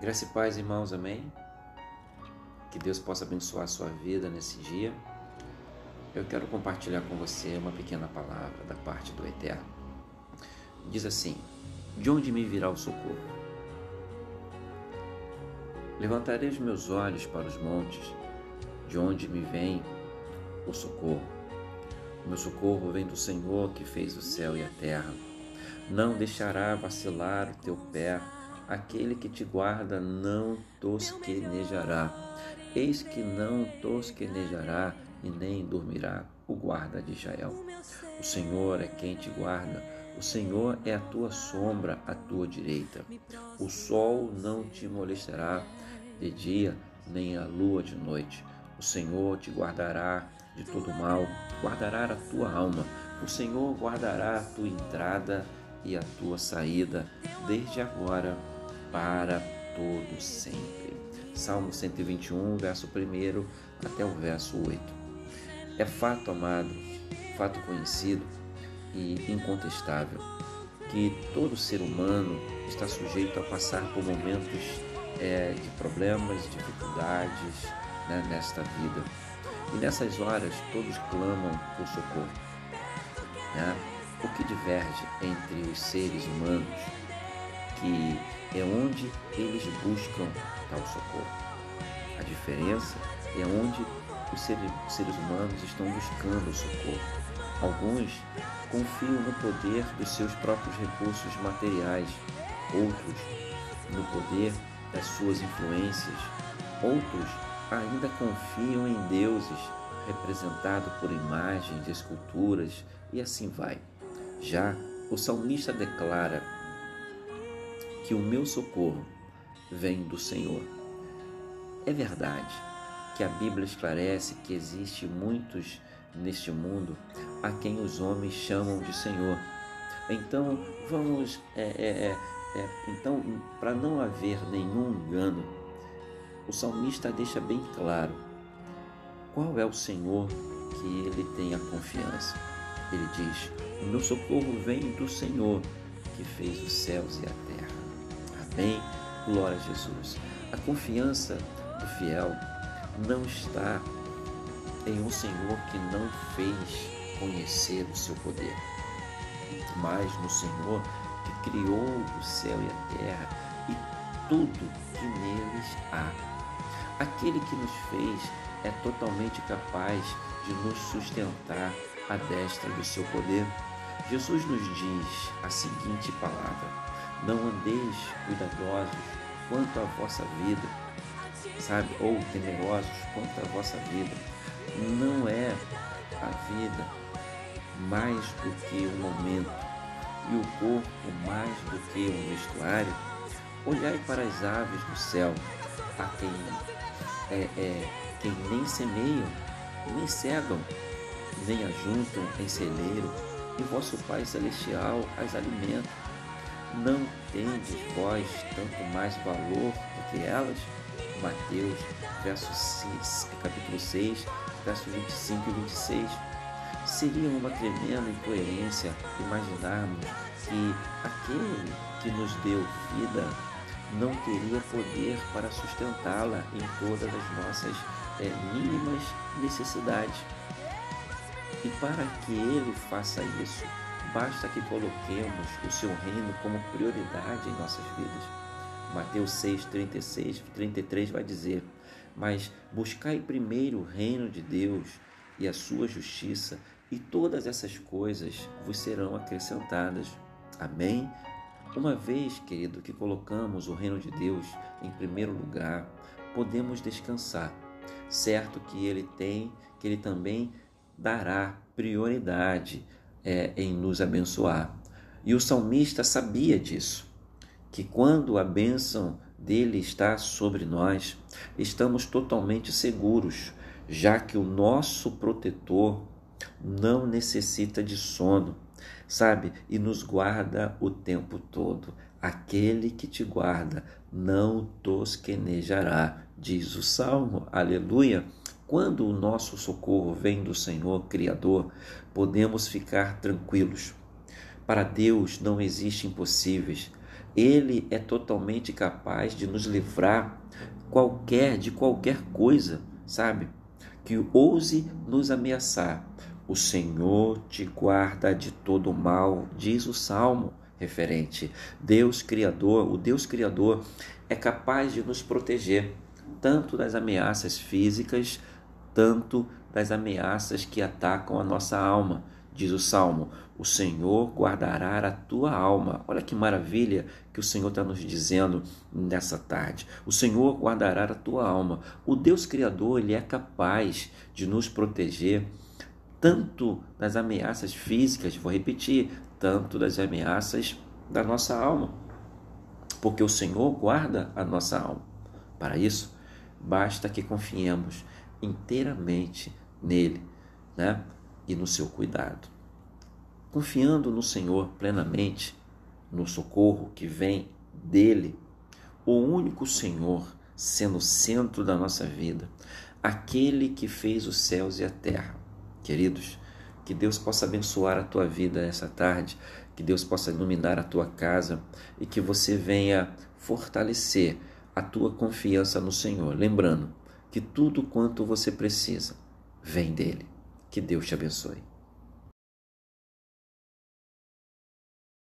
Graça e paz, irmãos, amém? Que Deus possa abençoar a sua vida nesse dia. Eu quero compartilhar com você uma pequena palavra da parte do Eterno. Diz assim: De onde me virá o socorro? Levantarei os meus olhos para os montes, de onde me vem o socorro. O meu socorro vem do Senhor que fez o céu e a terra. Não deixará vacilar o teu pé, aquele que te guarda não tosquenejará. Eis que não tosquenejará e nem dormirá o guarda de Israel. O Senhor é quem te guarda, o Senhor é a tua sombra à tua direita. O sol não te molestará de dia, nem a lua de noite. O Senhor te guardará de todo mal, guardará a tua alma. O Senhor guardará a tua entrada e a tua saída, desde agora para todo sempre. Salmo 121, verso 1 até o verso 8. É fato, amado, fato conhecido e incontestável, que todo ser humano está sujeito a passar por momentos é, de problemas, dificuldades né, nesta vida. E nessas horas todos clamam por socorro. Né? O que diverge entre os seres humanos, que é onde eles buscam tal socorro. A diferença é onde os seres, humanos estão buscando socorro. Alguns confiam no poder dos seus próprios recursos materiais, outros no poder das suas influências, outros ainda confiam em deuses representados por imagens, esculturas e assim vai. Já o salmista declara que o meu socorro vem do Senhor. É verdade que a Bíblia esclarece que existe muitos neste mundo a quem os homens chamam de Senhor. Então vamos, é, é, é, é então para não haver nenhum engano, o salmista deixa bem claro qual é o Senhor que ele tem a confiança. Ele diz: O meu socorro vem do Senhor que fez os céus e a terra. Amém? Glória a Jesus. A confiança do fiel não está em um Senhor que não fez conhecer o seu poder, mas no Senhor que criou o céu e a terra e tudo que neles há. Aquele que nos fez é totalmente capaz de nos sustentar à destra do seu poder. Jesus nos diz a seguinte palavra: Não andeis cuidadosos quanto à vossa vida, sabe? Ou temerosos quanto à vossa vida. Não é a vida mais do que o momento e o corpo mais do que um vestuário. Olhai para as aves do céu, a quem, é, é, quem nem semeiam, nem cegam, nem ajuntam em celeiro, e vosso Pai Celestial as alimenta. Não tendes vós tanto mais valor do que elas? Mateus, verso 6, capítulo 6, versos 25 e 26. Seria uma tremenda incoerência imaginarmos que aquele que nos deu vida não teria poder para sustentá-la em todas as nossas é, mínimas necessidades. E para que ele faça isso, basta que coloquemos o seu reino como prioridade em nossas vidas. Mateus 6, 36, 33 vai dizer: Mas buscai primeiro o reino de Deus e a sua justiça, e todas essas coisas vos serão acrescentadas. Amém? Uma vez, querido, que colocamos o reino de Deus em primeiro lugar, podemos descansar, certo que Ele tem, que Ele também dará prioridade é, em nos abençoar. E o salmista sabia disso, que quando a bênção dele está sobre nós, estamos totalmente seguros, já que o nosso protetor não necessita de sono, sabe? E nos guarda o tempo todo. Aquele que te guarda não tosquenejará, diz o salmo. Aleluia. Quando o nosso socorro vem do Senhor Criador, podemos ficar tranquilos. Para Deus não existe impossíveis. Ele é totalmente capaz de nos livrar qualquer de qualquer coisa, sabe? Que ouse nos ameaçar. O Senhor te guarda de todo mal, diz o salmo referente. Deus Criador, o Deus Criador é capaz de nos proteger tanto das ameaças físicas, tanto das ameaças que atacam a nossa alma. Diz o Salmo: O Senhor guardará a tua alma. Olha que maravilha que o Senhor está nos dizendo nessa tarde. O Senhor guardará a tua alma. O Deus Criador, Ele é capaz de nos proteger tanto das ameaças físicas, vou repetir, tanto das ameaças da nossa alma. Porque o Senhor guarda a nossa alma. Para isso, basta que confiemos inteiramente nele, né? E no seu cuidado. Confiando no Senhor plenamente, no socorro que vem dele, o único Senhor sendo o centro da nossa vida, aquele que fez os céus e a terra. Queridos, que Deus possa abençoar a tua vida essa tarde, que Deus possa iluminar a tua casa e que você venha fortalecer a tua confiança no Senhor. Lembrando que tudo quanto você precisa vem dele. Que Deus te abençoe.